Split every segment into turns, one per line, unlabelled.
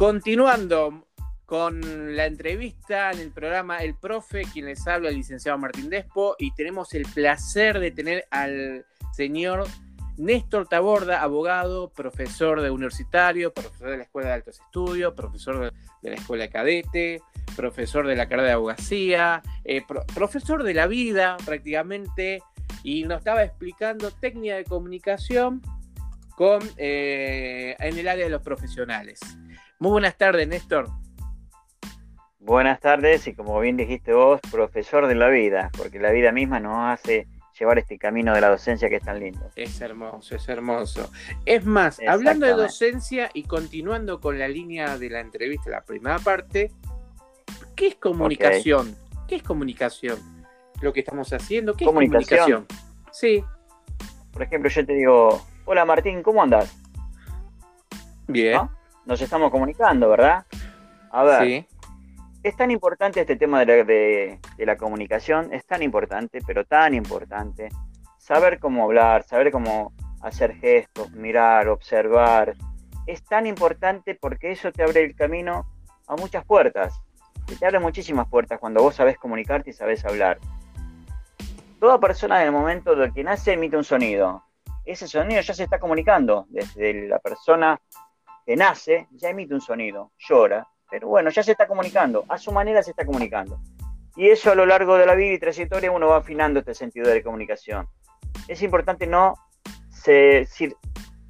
Continuando con la entrevista en el programa El Profe, quien les habla, el licenciado Martín Despo, y tenemos el placer de tener al señor Néstor Taborda, abogado, profesor de universitario, profesor de la Escuela de Altos Estudios, profesor de la Escuela de Cadete, profesor de la carrera de abogacía, eh, profesor de la vida prácticamente, y nos estaba explicando técnica de comunicación con, eh, en el área de los profesionales. Muy buenas tardes, Néstor.
Buenas tardes y como bien dijiste vos, profesor de la vida, porque la vida misma nos hace llevar este camino de la docencia que es tan lindo.
Es hermoso, es hermoso. Es más, hablando de docencia y continuando con la línea de la entrevista, la primera parte, ¿qué es comunicación? ¿Qué es comunicación? Lo que estamos haciendo, ¿qué es comunicación?
Sí. Por ejemplo, yo te digo, hola Martín, ¿cómo andas?
Bien.
Nos estamos comunicando, ¿verdad? A ver, sí. Es tan importante este tema de la, comunicación, es tan importante, pero tan importante, saber cómo hablar, saber cómo hacer gestos, mirar, observar. Es tan importante porque eso te abre el camino a muchas puertas. Te abre muchísimas puertas cuando vos sabés comunicarte y sabés hablar. Toda persona en el momento de que nace emite un sonido. Ese sonido ya se está comunicando. Desde la persona nace ya emite un sonido, llora, pero bueno, ya se está comunicando, a su manera se está comunicando. Y eso a lo largo de la vida y trayectoria uno va afinando este sentido de comunicación. Es importante no,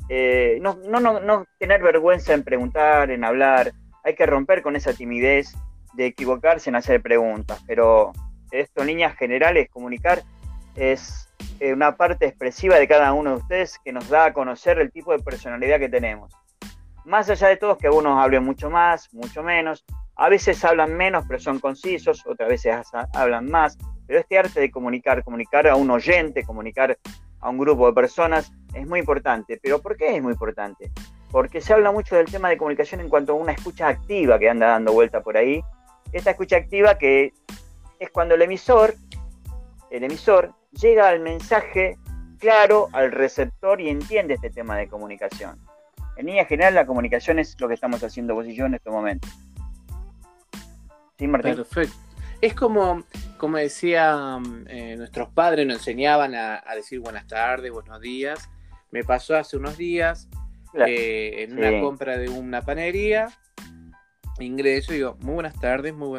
eh, no, no, no, tener vergüenza en preguntar, en hablar. Hay que romper con esa timidez de equivocarse en hacer preguntas. Pero esto en líneas generales, comunicar es eh, una parte expresiva de cada uno de ustedes que nos da a conocer el tipo de personalidad que tenemos más allá de todos, que algunos hablen mucho más, mucho menos. A veces hablan menos, pero son concisos, otras veces hablan más. Pero este arte de comunicar, comunicar a un oyente, comunicar a un grupo de personas, es muy importante. ¿Pero por qué es muy importante? Porque se habla mucho del tema de comunicación en cuanto a una escucha activa que anda dando vuelta por ahí. Esta escucha activa que es cuando el emisor, el emisor, llega al mensaje claro al receptor y entiende este tema de comunicación en línea general la comunicación es lo que estamos haciendo vos y yo en este momento.
¿Sí, Martín? Perfecto. Es como, como decía eh, nuestros padres, nos enseñaban a, decir buenas tardes, buenos días. Me pasó hace unos días eh, en una compra de una panería. Ingreso y digo, muy buenas tardes, muy,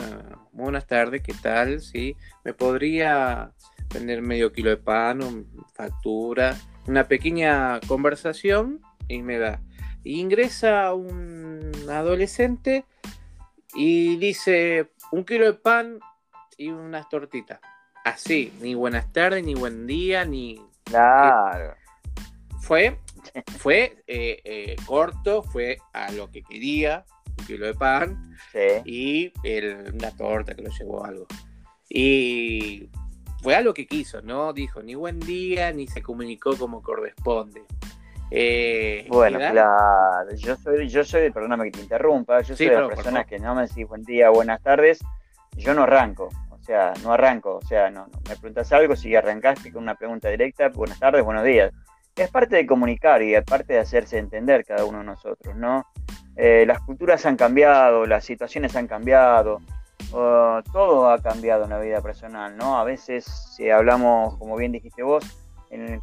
muy buenas tardes, ¿qué tal? Sí, me podría vender medio kilo de pan, factura, una pequeña conversación y me da Ingresa un adolescente y dice un kilo de pan y unas tortitas. Así, ni buenas tardes, ni buen día, ni...
Claro.
Fue, fue eh, eh, corto, fue a lo que quería, un kilo de pan y una torta que lo llevó algo. Y fue a lo que quiso, no dijo ni buen día, ni se comunicó como corresponde.
Eh, bueno, claro, yo soy, yo soy, perdóname que te interrumpa, yo soy de las personas que no me decís buen día, buenas tardes, yo no arranco, o sea, no arranco, o sea, no, me preguntas algo, si arrancaste con una pregunta directa, buenas tardes, buenos días. Es parte de comunicar y es parte de hacerse entender cada uno de nosotros, ¿no? Eh, las culturas han cambiado, las situaciones han cambiado, todo ha cambiado en la vida personal, ¿no? A veces, si hablamos, como bien dijiste vos,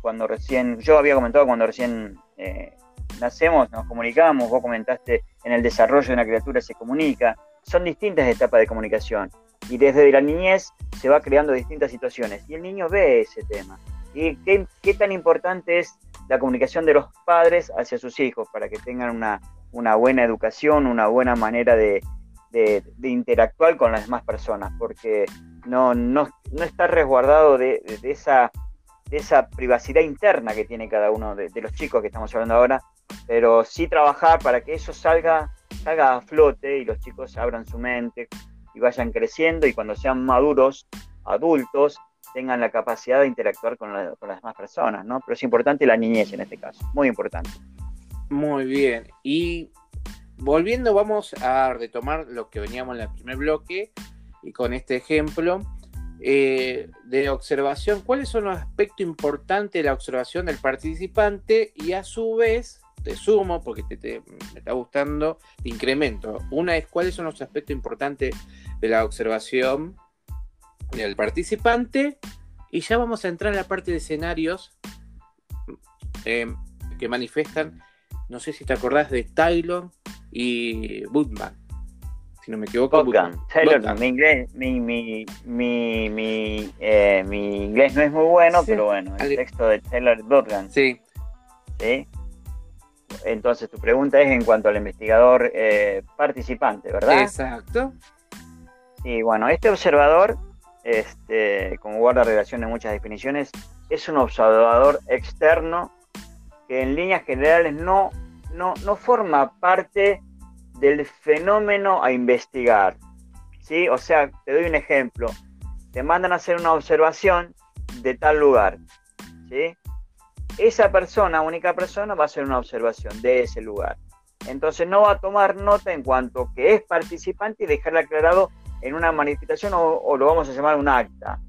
cuando recién, yo había comentado cuando recién eh, nacemos, nos comunicamos, vos comentaste en el desarrollo de una criatura se comunica, son distintas etapas de comunicación y desde la niñez se va creando distintas situaciones y el niño ve ese tema. ¿Y qué, qué tan importante es la comunicación de los padres hacia sus hijos para que tengan una, una buena educación, una buena manera de, de, interactuar con las demás personas? Porque no, no, no está resguardado de, de esa de esa privacidad interna que tiene cada uno de, los chicos que estamos hablando ahora, pero sí trabajar para que eso salga, salga a flote y los chicos abran su mente y vayan creciendo y cuando sean maduros, adultos, tengan la capacidad de interactuar con, con las demás personas, ¿no? Pero es importante la niñez en este caso, muy importante.
Muy bien, y volviendo vamos a retomar lo que veníamos en el primer bloque y con este ejemplo eh, de observación, cuáles son los aspectos importantes de la observación del participante y a su vez te sumo porque te, me está gustando, te incremento. Una es cuáles son los aspectos importantes de la observación del participante y ya vamos a entrar en la parte de escenarios eh, que manifiestan, no sé si te acordás de Tylon y Budman. Si no me equivoco.
Taylor, mi inglés, mi, mi, mi, eh, mi, inglés no es muy bueno, pero bueno, el texto de Taylor Budman.
Sí.
Sí. Entonces tu pregunta es en cuanto al investigador eh, participante, ¿verdad?
Exacto.
Sí, bueno, este observador, este, como guarda relación en muchas definiciones, es un observador externo que en líneas generales no, no, no forma parte del fenómeno a investigar. ¿sí? O sea, te doy un ejemplo. Te mandan a hacer una observación de tal lugar. ¿sí? esa persona, única persona, va a hacer una observación de ese lugar. Entonces no va a tomar nota en cuanto que es participante y dejarle aclarado en una manifestación o, lo vamos a llamar un acta.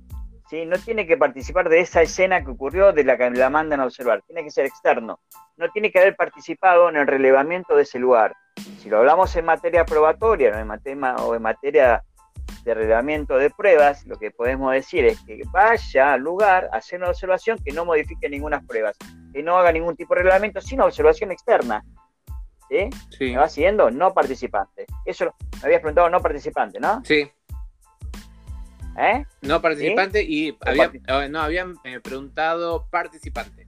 ¿Sí? No tiene que participar de esa escena que ocurrió de la que la mandan a observar, tiene que ser externo. No tiene que haber participado en el relevamiento de ese lugar. Si lo hablamos en materia probatoria ¿no? en materia, o en materia de reglamento de pruebas, lo que podemos decir es que vaya al lugar a hacer una observación que no modifique ninguna pruebas, que no haga ningún tipo de reglamento, sino observación externa. ¿Sí? sí. me va siguiendo? No participante. Eso me habías preguntado no participante, ¿no?
Sí. ¿Eh? No participante y oh, no, habían eh, preguntado participante.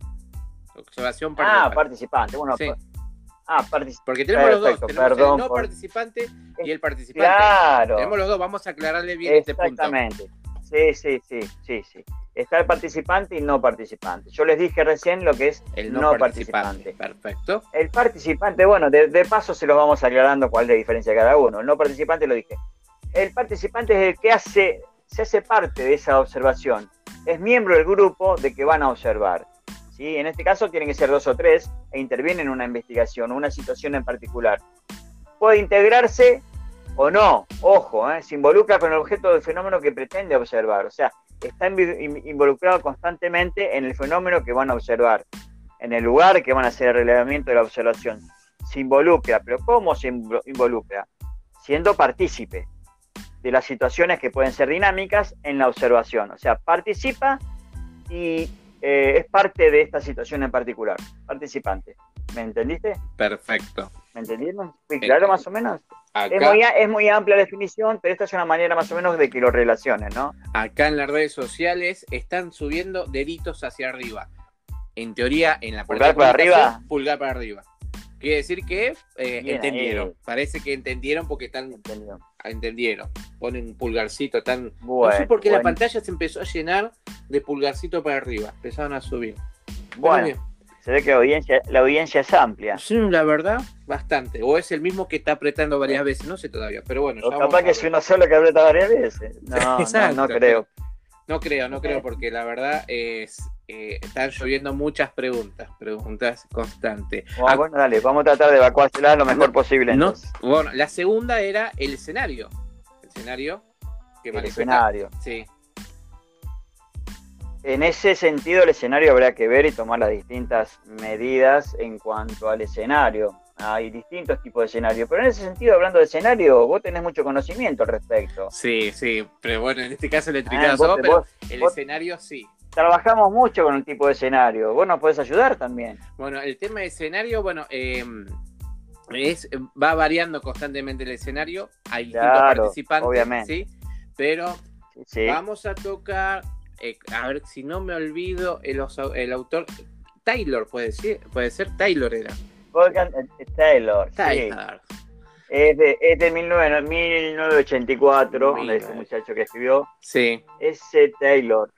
Observación
participante. Ah, participante. Bueno, sí.
Ah, Porque tenemos los dos, tenemos el no participante y el participante. Claro. Tenemos los dos, vamos a aclararle bien este punto.
Exactamente. Sí, sí, sí, sí, sí. Está el participante y no participante. Yo les dije recién lo que es el no, participante.
Perfecto.
El participante, bueno, de, paso se los vamos aclarando cuál es la diferencia de cada uno. El no participante lo dije. El participante es el que hace, se hace parte de esa observación. Es miembro del grupo de que van a observar. En este caso tienen que ser dos o tres e intervienen en una investigación o una situación en particular. Puede integrarse o no, ojo, ¿eh? se involucra con el objeto del fenómeno que pretende observar, o sea, está involucrado constantemente en el fenómeno que van a observar, en el lugar que van a hacer el relevamiento de la observación. Se involucra, pero ¿cómo se involucra? Siendo partícipe de las situaciones que pueden ser dinámicas en la observación, o sea, participa y eh, es parte de esta situación en particular, participante. ¿Me entendiste?
Perfecto.
¿Me entendieron? ¿Fui claro más o menos? Es, muy, es, muy, amplia la definición, pero esta es una manera más o menos de que lo relacionen, ¿no?
Acá en las redes sociales están subiendo deditos hacia arriba. En teoría, en la
¿Pulgar para arriba?
Pulgar para arriba. Quiere decir que eh, entendieron. Parece que entendieron porque están. Entendieron. Ponen un pulgarcito tan. no sé por qué la pantalla se empezó a llenar de pulgarcito para arriba. Empezaron a subir.
Bueno. Se ve que la audiencia, la audiencia es amplia.
Sí, la verdad, bastante. O es el mismo que está apretando varias veces, no sé todavía, pero bueno.
O capaz que es uno solo que aprieta varias veces. No, no, creo.
No creo, no creo, porque la verdad es eh, están lloviendo muchas preguntas, preguntas constantes.
Bueno, bueno, dale, vamos a tratar de evacuarla lo mejor posible.
No, bueno, la segunda era el escenario. El escenario
que el escenario.
Sí.
En ese sentido, el escenario habrá que ver y tomar las distintas medidas en cuanto al escenario. Hay distintos tipos de escenario, pero en ese sentido, hablando de escenario, vos tenés mucho conocimiento al respecto.
Sí, sí, pero bueno, en este caso le ah, pero el escenario sí.
Trabajamos mucho con el tipo de escenario. Vos nos podés ayudar también.
Bueno, el tema de escenario, bueno, em, es, va variando constantemente el escenario. Hay distintos participantes, obviamente. ¿sí? Pero vamos a tocar eh, a ver si no me olvido, el, el autor, Taylor, puede ser, puede ser Taylor era.
Eh, Taylor. Taylor. Es de, es de 1984, de ese muchacho que escribió.
Sí.
Ese Taylor.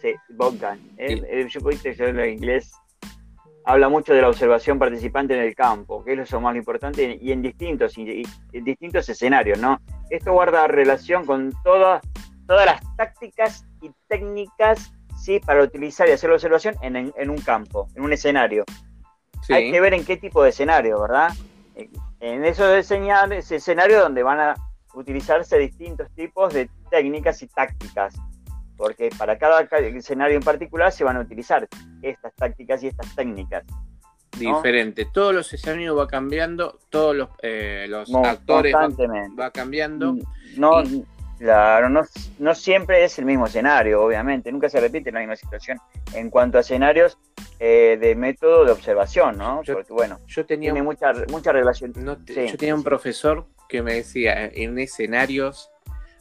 Sí, Bogdan. yo pudiste en inglés. Habla mucho de la observación participante en el campo, que es lo más importante, y en distintos, en distintos escenarios, ¿no? Esto guarda relación con todas todas las tácticas y técnicas ¿sí? para utilizar y hacer la observación en, un campo, en un escenario. Hay que ver en qué tipo de escenario, ¿verdad? En esos ese escenario donde van a utilizarse distintos tipos de técnicas y tácticas, porque para cada escenario en particular se van a utilizar estas tácticas y estas técnicas.
diferente. Todos los escenarios va cambiando, todos los, eh, los actores va, cambiando. Mm,
no, claro, no, no siempre es el mismo escenario, obviamente. Nunca se repite la misma situación en cuanto a escenarios eh, de método de observación, ¿no? Porque bueno, yo tenía tiene mucha, mucha relación.
yo tenía un profesor que me decía en escenarios,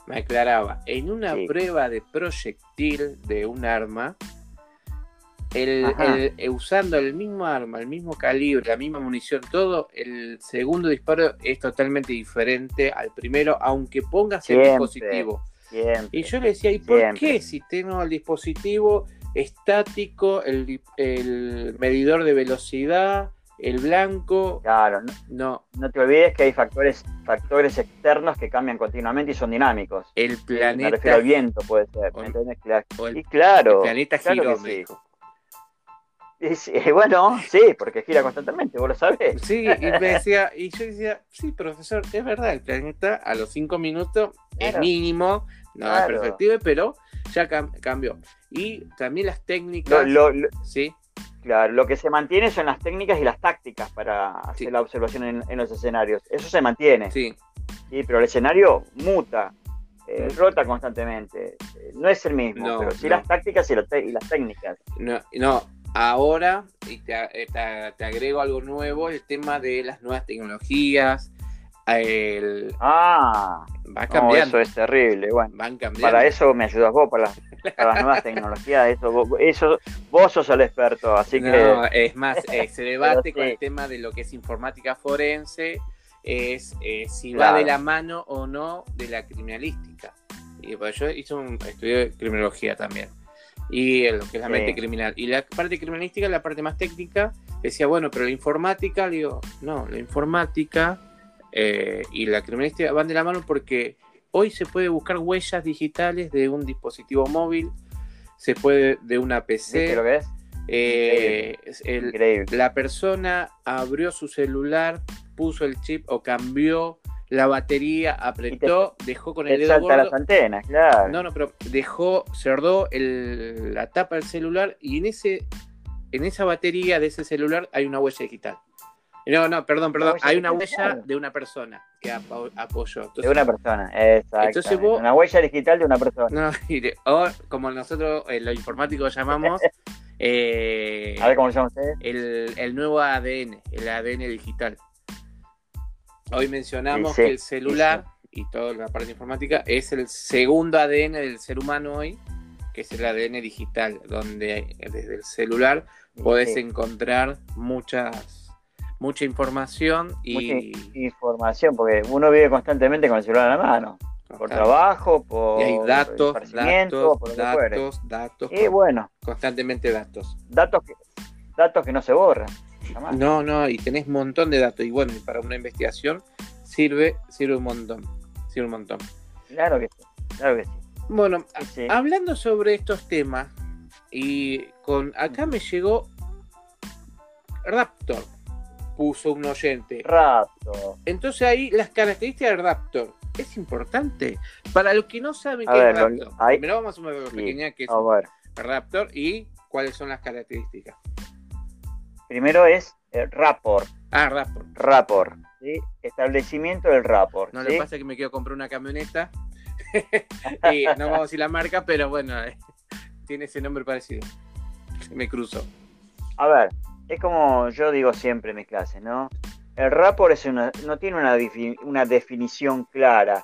me aclaraba, en una prueba de proyectil de un arma, el, eh, usando el mismo arma, el mismo calibre, la misma munición, todo, el segundo disparo es totalmente diferente al primero, aunque pongas el dispositivo. Y yo le decía, ¿y por qué si tengo el dispositivo estático, el, medidor de velocidad, el blanco.
Claro, no, no, te olvides que hay factores, factores externos que cambian continuamente y son dinámicos.
El planeta.
Me refiero al viento, puede ser. y claro. El
planeta
claro y, bueno, sí, porque gira constantemente, vos lo sabés.
Sí, y me decía, y yo decía, sí, profesor, es verdad, el planeta a los cinco minutos es mínimo, no es perfectible, pero ya cambió. Y también las técnicas. sí.
Claro, lo que se mantiene son las técnicas y las tácticas para hacer la observación en, los escenarios. Eso se mantiene.
Sí.
sí pero el escenario muta, eh, rota constantemente. No es el mismo, pero sí las tácticas y, las técnicas.
No, no, ahora, y te, eh, te, te, agrego algo nuevo, el tema de las nuevas tecnologías, el...
Ah, va cambiando. eso es terrible. Bueno,
van cambiando.
Para eso me ayudas vos, para, las nuevas tecnologías. Eso, eso, vos sos el experto, así no,
Es más, eh, se debate con el tema de lo que es informática forense, es eh, si va de la mano o no de la criminalística. Y pues yo hice un estudio de criminología también. Y lo que es la mente criminal. Y la parte criminalística, la parte más técnica, decía, bueno, pero la informática, digo, no, la informática eh, y la criminalística van de la mano porque hoy se puede buscar huellas digitales de un dispositivo móvil, se puede de una PC.
lo que
eh, la persona abrió su celular, puso el chip o cambió la batería, apretó, dejó con el dedo
las antenas, claro.
No, no, pero dejó, cerró la tapa del celular y en ese en esa batería de ese celular hay una huella digital. No, no, perdón, perdón. Hay una huella de una persona que apoyó.
de una persona, exacto. Una huella digital de una persona.
No, o como nosotros en lo informático llamamos.
eh, a ver cómo lo llaman ustedes.
El, el, nuevo ADN, el ADN digital. Hoy mencionamos que el celular y toda la parte informática es el segundo ADN del ser humano hoy, que es el ADN digital, donde desde el celular podés encontrar muchas mucha información y...
información, porque uno vive constantemente con el celular en la mano. Por trabajo, por
y hay datos, datos, por datos, datos.
Y bueno.
Constantemente datos.
Datos que, datos que no se borran.
No, no, y tenés un montón de datos. Y bueno, para una investigación sirve, sirve un montón. Sirve un montón.
Claro que sí, claro que sí.
Bueno, hablando sobre estos temas, y con acá me llegó Raptor puso un oyente.
Raptor.
Entonces ahí las características del Raptor. Es importante. Para los que no saben qué es Raptor. Primero vamos a una pequeña que es Raptor y cuáles son las características.
Primero es el Raptor.
Ah, Raptor.
Raptor. ¿sí? Establecimiento del Raptor.
No le pasa que me quiero comprar una camioneta. y no vamos a decir la marca, pero bueno, tiene ese nombre parecido. Me cruzo.
A ver, es como yo digo siempre en mis clases, ¿no? El rapport es no tiene una, una definición clara.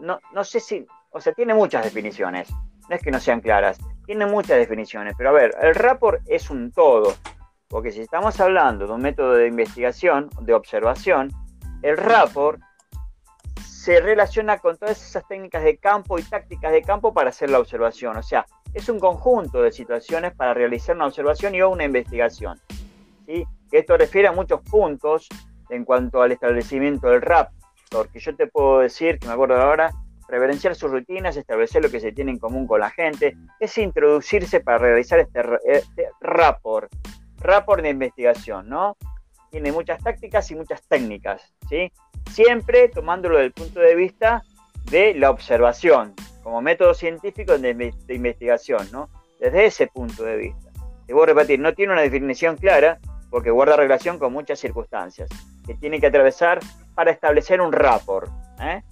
No, no sé si, o sea, tiene muchas definiciones. No es que no sean claras, tiene muchas definiciones. Pero a ver, el rapport es un todo. Porque si estamos hablando de un método de investigación, de observación, el rapport se relaciona con todas esas técnicas de campo y tácticas de campo para hacer la observación. O sea, es un conjunto de situaciones para realizar una observación y o una investigación. Esto refiere a muchos puntos en cuanto al establecimiento del rap, porque yo te puedo decir, que me acuerdo ahora, reverenciar sus rutinas, establecer lo que se tiene en común con la gente, es introducirse para realizar este, este rapport, rapport de investigación, ¿no? Tiene muchas tácticas y muchas técnicas, ¿sí? Siempre tomándolo desde el punto de vista de la observación, como método científico de, de investigación, ¿no? Desde ese punto de vista. Te voy a repetir, no tiene una definición clara, porque guarda relación con muchas circunstancias que tiene que atravesar para establecer un rapport. ¿eh?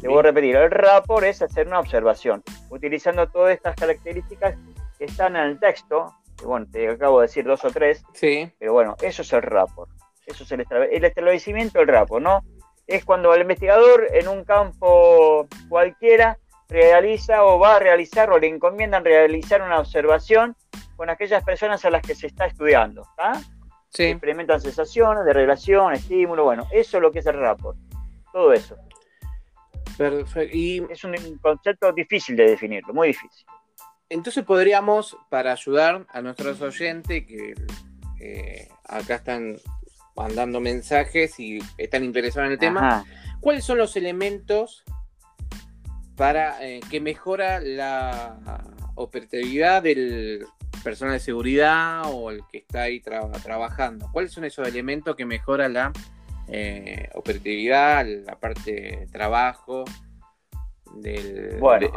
Te voy a repetir, el rapport es hacer una observación, utilizando todas estas características que están en el texto, que bueno, te acabo de decir dos o tres,
sí.
pero bueno, eso es el rapport, eso es el, el establecimiento del rapport, ¿no? Es cuando el investigador en un campo cualquiera realiza o va a realizar o le encomiendan realizar una observación con aquellas personas a las que se está estudiando.
Sí.
Experimentan sensaciones de relación, estímulo, bueno, eso es lo que es el rapport. Todo eso.
Perfecto. Y...
Es un concepto difícil de definirlo, muy difícil.
Entonces podríamos, para ayudar a nuestros oyentes que eh, acá están mandando mensajes y están interesados en el tema, ¿cuáles son los elementos para eh, que mejora la operatividad del personal de seguridad o el que está ahí trabajando. ¿Cuáles son esos elementos que mejora la eh, operatividad, la parte de trabajo del...
Bueno,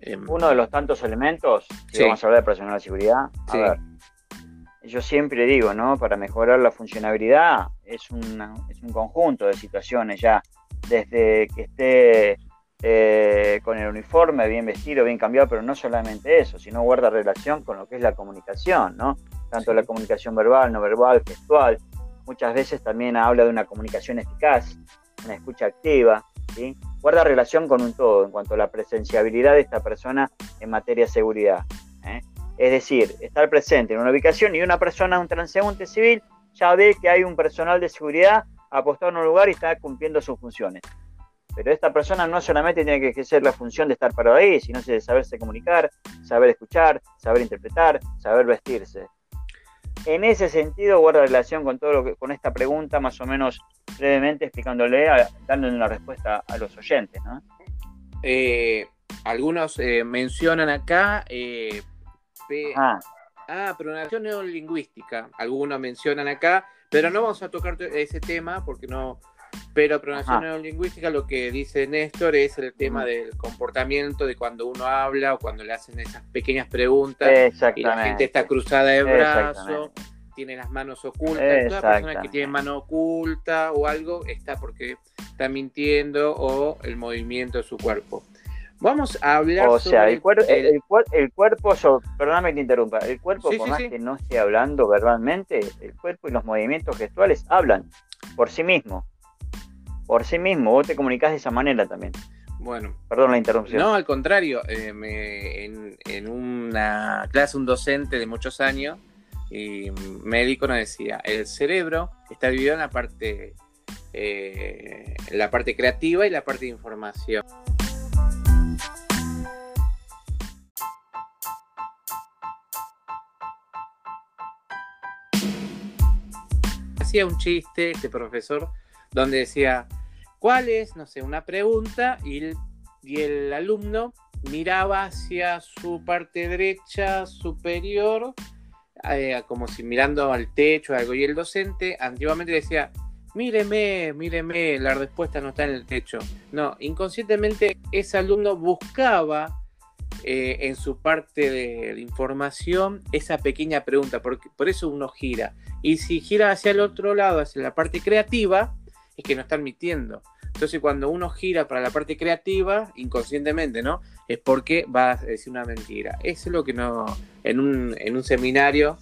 em, uno de los tantos elementos, si vamos a hablar de personal de seguridad, a ver, yo siempre digo, ¿no? Para mejorar la funcionabilidad es, es un conjunto de situaciones ya, desde que esté eh, con el uniforme, bien vestido, bien cambiado, pero no solamente eso, sino guarda relación con lo que es la comunicación, ¿no? Tanto la comunicación verbal, no verbal, gestual. Muchas veces también habla de una comunicación eficaz, una escucha activa, ¿sí? Guarda relación con un todo en cuanto a la presenciabilidad de esta persona en materia de seguridad. ¿eh? Es decir, estar presente en una ubicación y una persona, un transeúnte civil, ya ve que hay un personal de seguridad apostado en un lugar y está cumpliendo sus funciones. Pero esta persona no solamente tiene que ejercer la función de estar parado ahí, sino de saberse comunicar, saber escuchar, saber interpretar, saber vestirse. En ese sentido, guarda relación con todo lo que, con esta pregunta, más o menos brevemente explicándole, dándole una respuesta a los oyentes, ¿no?
Eh, algunos eh, mencionan acá eh, ah, pronunciación neolingüística. Algunos mencionan acá, pero no vamos a tocar ese tema porque no, pero pronunciación neolingüística, lo que dice Néstor es el tema del comportamiento de cuando uno habla o cuando le hacen esas pequeñas preguntas y la gente está cruzada de brazos, tiene las manos ocultas. Toda persona que tiene mano oculta o algo está porque está mintiendo o el movimiento de su cuerpo. Vamos a hablar
o sea, el, cuerpo, el, cuerpo, perdóname que te interrumpa, el cuerpo, por más que no esté hablando verbalmente, el cuerpo y los movimientos gestuales hablan por sí mismo por sí mismo, vos te comunicás de esa manera también.
Bueno.
Perdón la interrupción.
No, al contrario, eh, en, una clase un docente de muchos años, y médico nos decía, el cerebro está dividido en la parte, eh, la parte creativa y la parte de información. Hacía un chiste este profesor donde decía, ¿Cuál es, no sé, una pregunta y el, y el alumno miraba hacia su parte derecha superior, eh, como si mirando al techo o algo, y el docente antiguamente decía, míreme, míreme, la respuesta no está en el techo. No, inconscientemente ese alumno buscaba eh, en su parte de, información esa pequeña pregunta, porque por eso uno gira. Y si gira hacia el otro lado, hacia la parte creativa, es que no está admitiendo. Entonces, cuando uno gira para la parte creativa, inconscientemente, ¿no? Es porque va a decir una mentira. Eso es lo que no. En un, en un seminario,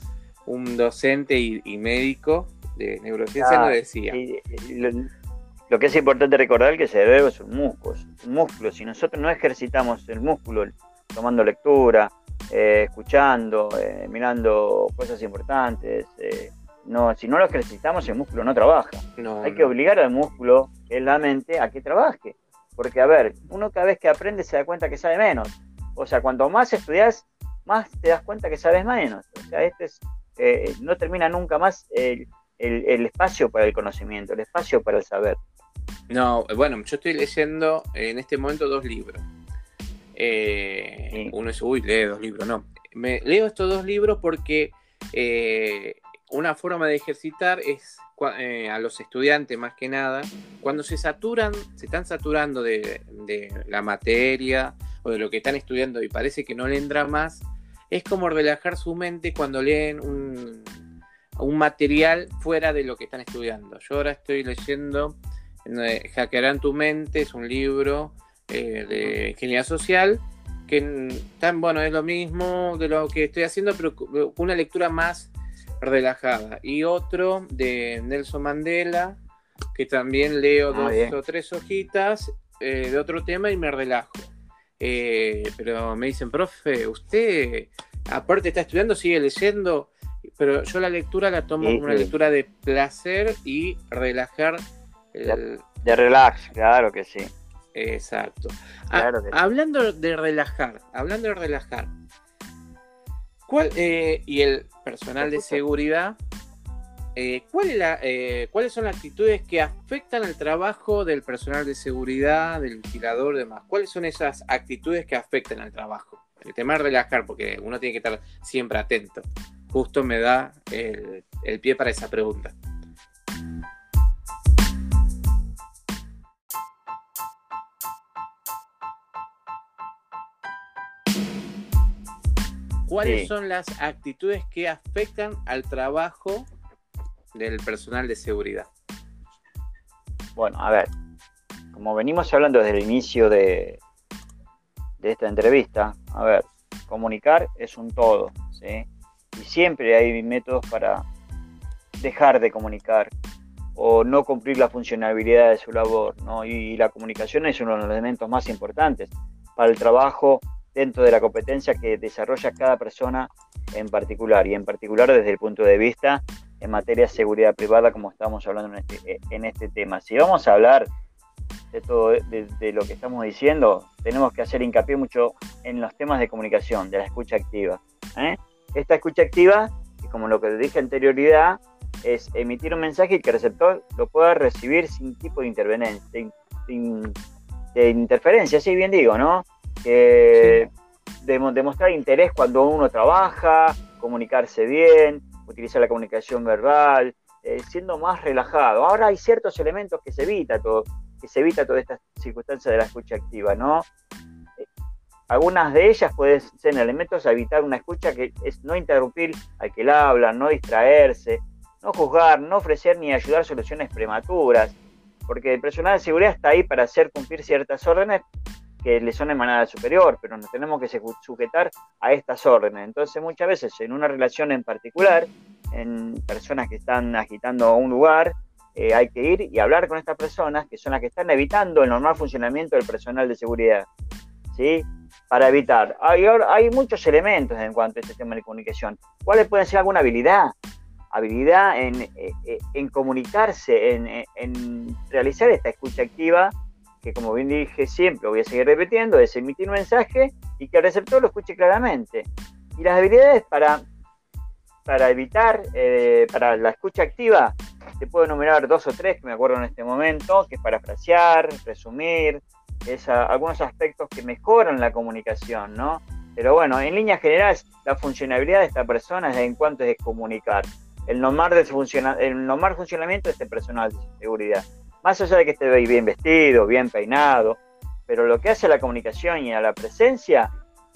un docente y, médico de neurociencia nos decía.
lo, que es importante recordar es que el cerebro es un músculo, un músculo. Si nosotros no ejercitamos el músculo tomando lectura, eh, escuchando, eh, mirando cosas importantes, eh, no, si no lo ejercitamos, el músculo no trabaja. Hay que obligar al músculo, que es la mente, a que trabaje. Porque, a ver, uno cada vez que aprende se da cuenta que sabe menos. O sea, cuanto más estudias, más te das cuenta que sabes menos. O sea, este es, eh, no termina nunca más el, espacio para el conocimiento, el espacio para el saber.
No, bueno, yo estoy leyendo en este momento dos libros. Eh, uno es, uy, lee dos libros, no. Me, leo estos dos libros porque eh, una forma de ejercitar es eh, a los estudiantes más que nada, cuando se saturan, se están saturando de, la materia o de lo que están estudiando y parece que no le entra más, es como relajar su mente cuando leen un material fuera de lo que están estudiando. Yo ahora estoy leyendo eh, tu mente, es un libro eh, de ingeniería social que tan bueno es lo mismo de lo que estoy haciendo, pero una lectura más relajada. Y otro de Nelson Mandela, que también leo ah, dos o tres hojitas eh, de otro tema y me relajo. pero me dicen, profe, usted aparte está estudiando, sigue leyendo pero yo la lectura la tomo como una lectura de placer y relajar.
De, relax, claro que sí.
Exacto. Ah, hablando de relajar, hablando de relajar, ¿cuál, eh, y el personal de seguridad, eh, ¿cuál eh, ¿cuáles son las actitudes que afectan al trabajo del personal de seguridad, del vigilador y demás? ¿Cuáles son esas actitudes que afectan al trabajo? El tema es relajar, porque uno tiene que estar siempre atento justo me da el, pie para esa pregunta. ¿Cuáles son las actitudes que afectan al trabajo del personal de seguridad?
Bueno, a ver, como venimos hablando desde el inicio de, de esta entrevista, a ver, comunicar es un todo, ¿sí? y siempre hay métodos para dejar de comunicar o no cumplir la funcionalidad de su labor. ¿no? Y, la comunicación es uno de los elementos más importantes para el trabajo dentro de la competencia que desarrolla cada persona en particular, y en particular desde el punto de vista en materia de seguridad privada, como estamos hablando en este, en este tema. Si vamos a hablar de todo de, lo que estamos diciendo, tenemos que hacer hincapié mucho en los temas de comunicación, de la escucha activa. ¿eh? Esta escucha activa, como lo que dije anterioridad, es emitir un mensaje y que el receptor lo pueda recibir sin tipo de interferencia, sin, de interferencia, sí bien digo, ¿no? Demostrar interés cuando uno trabaja, comunicarse bien, utilizar la comunicación verbal, eh, siendo más relajado. Ahora hay ciertos elementos que se evita todo, que se evita toda esta circunstancia de la escucha activa, ¿no? Algunas de ellas pueden ser elementos a evitar una escucha que es no interrumpir al que la habla, no distraerse, no juzgar, no ofrecer ni ayudar soluciones prematuras, porque el personal de seguridad está ahí para hacer cumplir ciertas órdenes que le son emanadas superior, pero nos tenemos que sujetar a estas órdenes. Entonces muchas veces en una relación en particular, en personas que están agitando un lugar, eh, hay que ir y hablar con estas personas que son las que están evitando el normal funcionamiento del personal de seguridad. ¿sí? para evitar. Hay, hay muchos elementos en cuanto a este tema de comunicación. ¿Cuáles pueden ser alguna habilidad? Habilidad en, eh, eh, en comunicarse, en, en, realizar esta escucha activa, que como bien dije siempre, voy a seguir repitiendo, es emitir un mensaje y que el receptor lo escuche claramente. Y las habilidades para, para evitar, eh, para la escucha activa, te puedo enumerar dos o tres que me acuerdo en este momento, que es parafrasear, resumir, es algunos aspectos que mejoran la comunicación, ¿no? Pero bueno, en líneas generales, la funcionalidad de esta persona es en cuanto es comunicar. El normal, de funciona, el normal funcionamiento de este personal de seguridad. Más allá de que esté bien vestido, bien peinado, pero lo que hace a la comunicación y a la presencia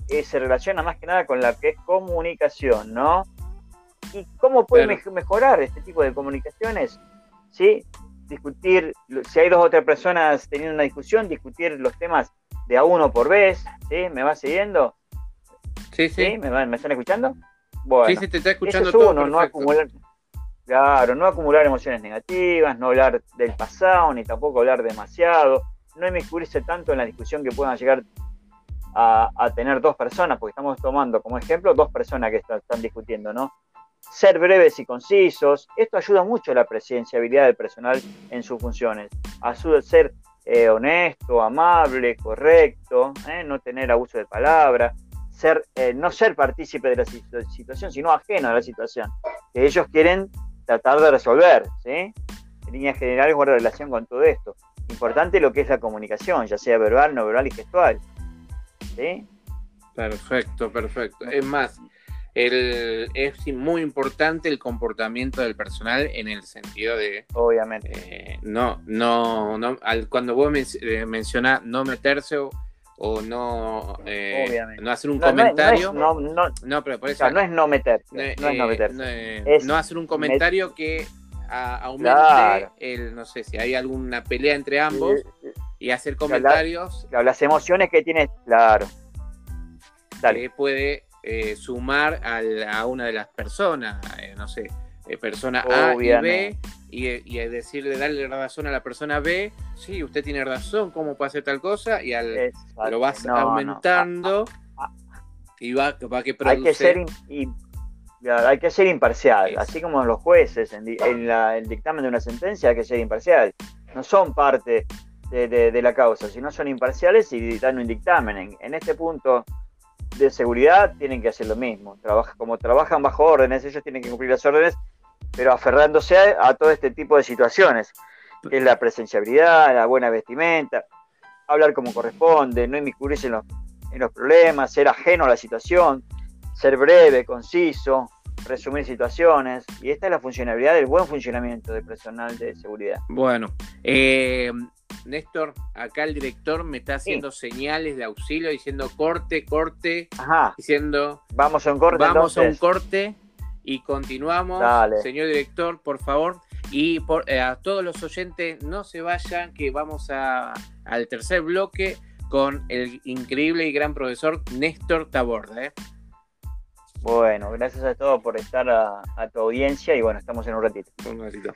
eh, se relaciona más que nada con la que es comunicación, ¿no? ¿Y cómo puede mejorar este tipo de comunicaciones? ¿Sí? discutir, si hay dos o tres personas teniendo una discusión, discutir los temas de a uno por vez, ¿sí? ¿Me va siguiendo?
Sí, sí.
¿Me, están escuchando?
Bueno, sí, sí, te está escuchando todo
no acumular, claro, no acumular emociones negativas, no hablar del pasado, ni tampoco hablar demasiado, no inmiscuirse tanto en la discusión que puedan llegar a, tener dos personas, porque estamos tomando como ejemplo dos personas que están discutiendo, ¿no? ser breves y concisos. Esto ayuda mucho a la presenciabilidad del personal en sus funciones. Ayuda a ser eh, honesto, amable, correcto, eh, no tener abuso de palabra, ser, eh, no ser partícipe de la situación, sino ajeno a la situación, que ellos quieren tratar de resolver. ¿sí? En líneas generales guarda relación con todo esto. Importante lo que es la comunicación, ya sea verbal, no verbal y gestual. ¿sí?
Perfecto, perfecto. Es más, el, es muy importante el comportamiento del personal en el sentido de.
Obviamente.
Eh, no, no, no. Al, cuando vos men, eh, mencionás no meterse o, o no, eh, no hacer un comentario.
No, no, no, pero por eso, no es no meter. No, es no meter.
No, hacer un comentario que aumente el, no sé, si hay alguna pelea entre ambos y hacer comentarios.
las emociones que tiene, claro.
Que puede eh, sumar a una de las personas, eh, no sé, eh, persona A y B, y, y, decirle, darle razón a la persona B, sí, usted tiene razón, ¿cómo puede hacer tal cosa? Y al, lo vas aumentando ah, ah, ah. y va, va que produce...
Hay que ser, hay que ser imparcial, así como los jueces en, el dictamen de una sentencia hay que ser imparcial. No son parte de, la causa, sino son imparciales y dan un dictamen. en este punto de seguridad tienen que hacer lo mismo. Trabaja, como trabajan bajo órdenes, ellos tienen que cumplir las órdenes, pero aferrándose a, todo este tipo de situaciones, que es la presenciabilidad, la buena vestimenta, hablar como corresponde, no inmiscuirse en los, en los problemas, ser ajeno a la situación, ser breve, conciso, resumir situaciones. Y esta es la funcionalidad del buen funcionamiento del personal de seguridad.
Bueno, eh, Néstor, acá el director me está haciendo señales de auxilio diciendo corte, corte, diciendo
vamos a un corte.
Vamos a un corte y continuamos. Señor director, por favor. Y por, eh, a todos los oyentes, no se vayan, que vamos a, al tercer bloque con el increíble y gran profesor Néstor Taborda. ¿eh?
Bueno, gracias a todos por estar a, a tu audiencia y bueno, estamos en un ratito.
Un ratito.